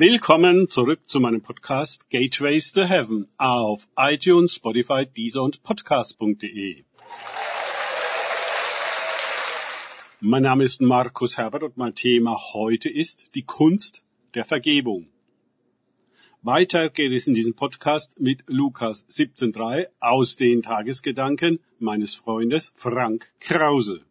Willkommen zurück zu meinem Podcast Gateways to Heaven auf iTunes, Spotify, Deezer und Podcast.de. Mein Name ist Markus Herbert und mein Thema heute ist die Kunst der Vergebung. Weiter geht es in diesem Podcast mit Lukas 17.3 aus den Tagesgedanken meines Freundes Frank Krause.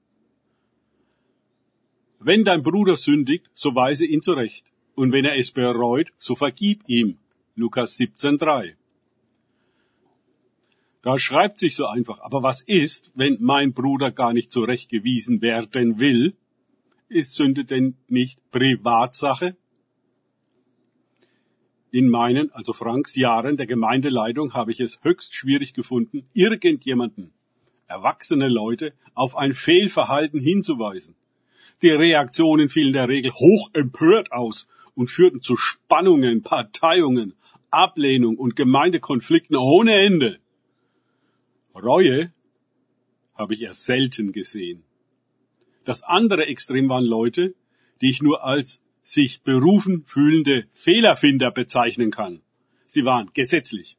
Wenn dein Bruder sündigt, so weise ihn zurecht und wenn er es bereut, so vergib ihm. Lukas 17,3. Da schreibt sich so einfach, aber was ist, wenn mein Bruder gar nicht zurechtgewiesen werden will? Ist Sünde denn nicht Privatsache? In meinen, also Franks Jahren der Gemeindeleitung habe ich es höchst schwierig gefunden, irgendjemanden, erwachsene Leute, auf ein Fehlverhalten hinzuweisen. Die Reaktionen fielen der Regel hoch empört aus und führten zu Spannungen, Parteiungen, Ablehnung und Gemeindekonflikten ohne Ende. Reue habe ich erst selten gesehen. Das andere Extrem waren Leute, die ich nur als sich berufen fühlende Fehlerfinder bezeichnen kann. Sie waren gesetzlich,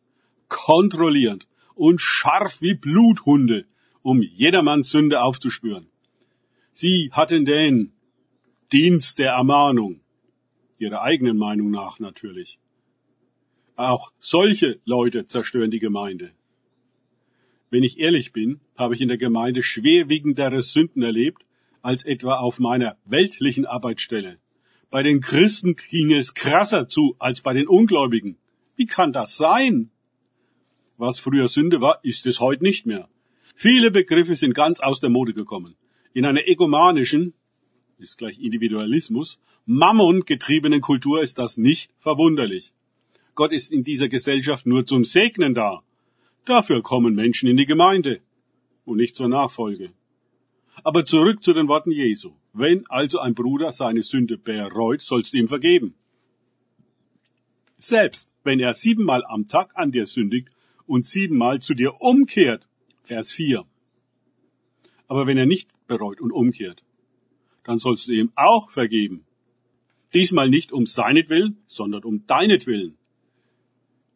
kontrollierend und scharf wie Bluthunde, um jedermanns Sünde aufzuspüren. Sie hatten den Dienst der Ermahnung, ihrer eigenen Meinung nach natürlich. Auch solche Leute zerstören die Gemeinde. Wenn ich ehrlich bin, habe ich in der Gemeinde schwerwiegendere Sünden erlebt, als etwa auf meiner weltlichen Arbeitsstelle. Bei den Christen ging es krasser zu als bei den Ungläubigen. Wie kann das sein? Was früher Sünde war, ist es heute nicht mehr. Viele Begriffe sind ganz aus der Mode gekommen. In einer egomanischen, ist gleich Individualismus, Mammon getriebenen Kultur ist das nicht verwunderlich. Gott ist in dieser Gesellschaft nur zum Segnen da. Dafür kommen Menschen in die Gemeinde und nicht zur Nachfolge. Aber zurück zu den Worten Jesu. Wenn also ein Bruder seine Sünde bereut, sollst du ihm vergeben. Selbst wenn er siebenmal am Tag an dir sündigt und siebenmal zu dir umkehrt. Vers 4. Aber wenn er nicht bereut und umkehrt, dann sollst du ihm auch vergeben. Diesmal nicht um seinetwillen, sondern um deinetwillen.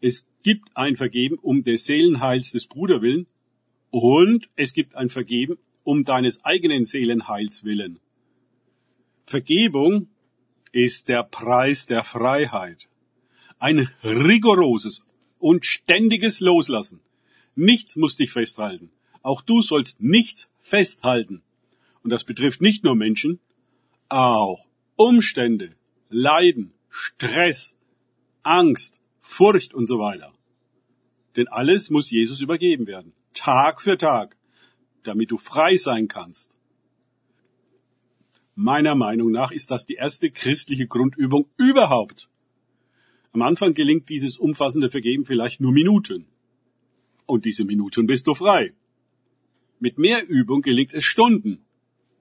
Es gibt ein Vergeben um des Seelenheils des Bruder willen und es gibt ein Vergeben um deines eigenen Seelenheils willen. Vergebung ist der Preis der Freiheit. Ein rigoroses und ständiges Loslassen. Nichts muss dich festhalten. Auch du sollst nichts festhalten. Und das betrifft nicht nur Menschen, auch Umstände, Leiden, Stress, Angst, Furcht und so weiter. Denn alles muss Jesus übergeben werden, Tag für Tag, damit du frei sein kannst. Meiner Meinung nach ist das die erste christliche Grundübung überhaupt. Am Anfang gelingt dieses umfassende Vergeben vielleicht nur Minuten. Und diese Minuten bist du frei. Mit mehr Übung gelingt es Stunden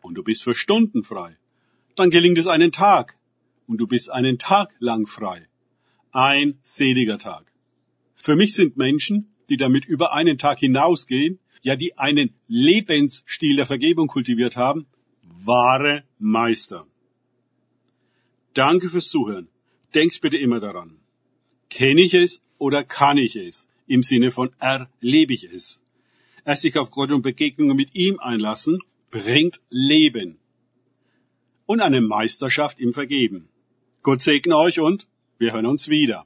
und du bist für Stunden frei. Dann gelingt es einen Tag und du bist einen Tag lang frei. Ein seliger Tag. Für mich sind Menschen, die damit über einen Tag hinausgehen, ja die einen Lebensstil der Vergebung kultiviert haben, wahre Meister. Danke fürs Zuhören. Denkst bitte immer daran. Kenne ich es oder kann ich es? Im Sinne von erlebe ich es. Erst sich auf Gott und Begegnungen mit ihm einlassen bringt Leben und eine Meisterschaft im Vergeben. Gott segne euch und wir hören uns wieder.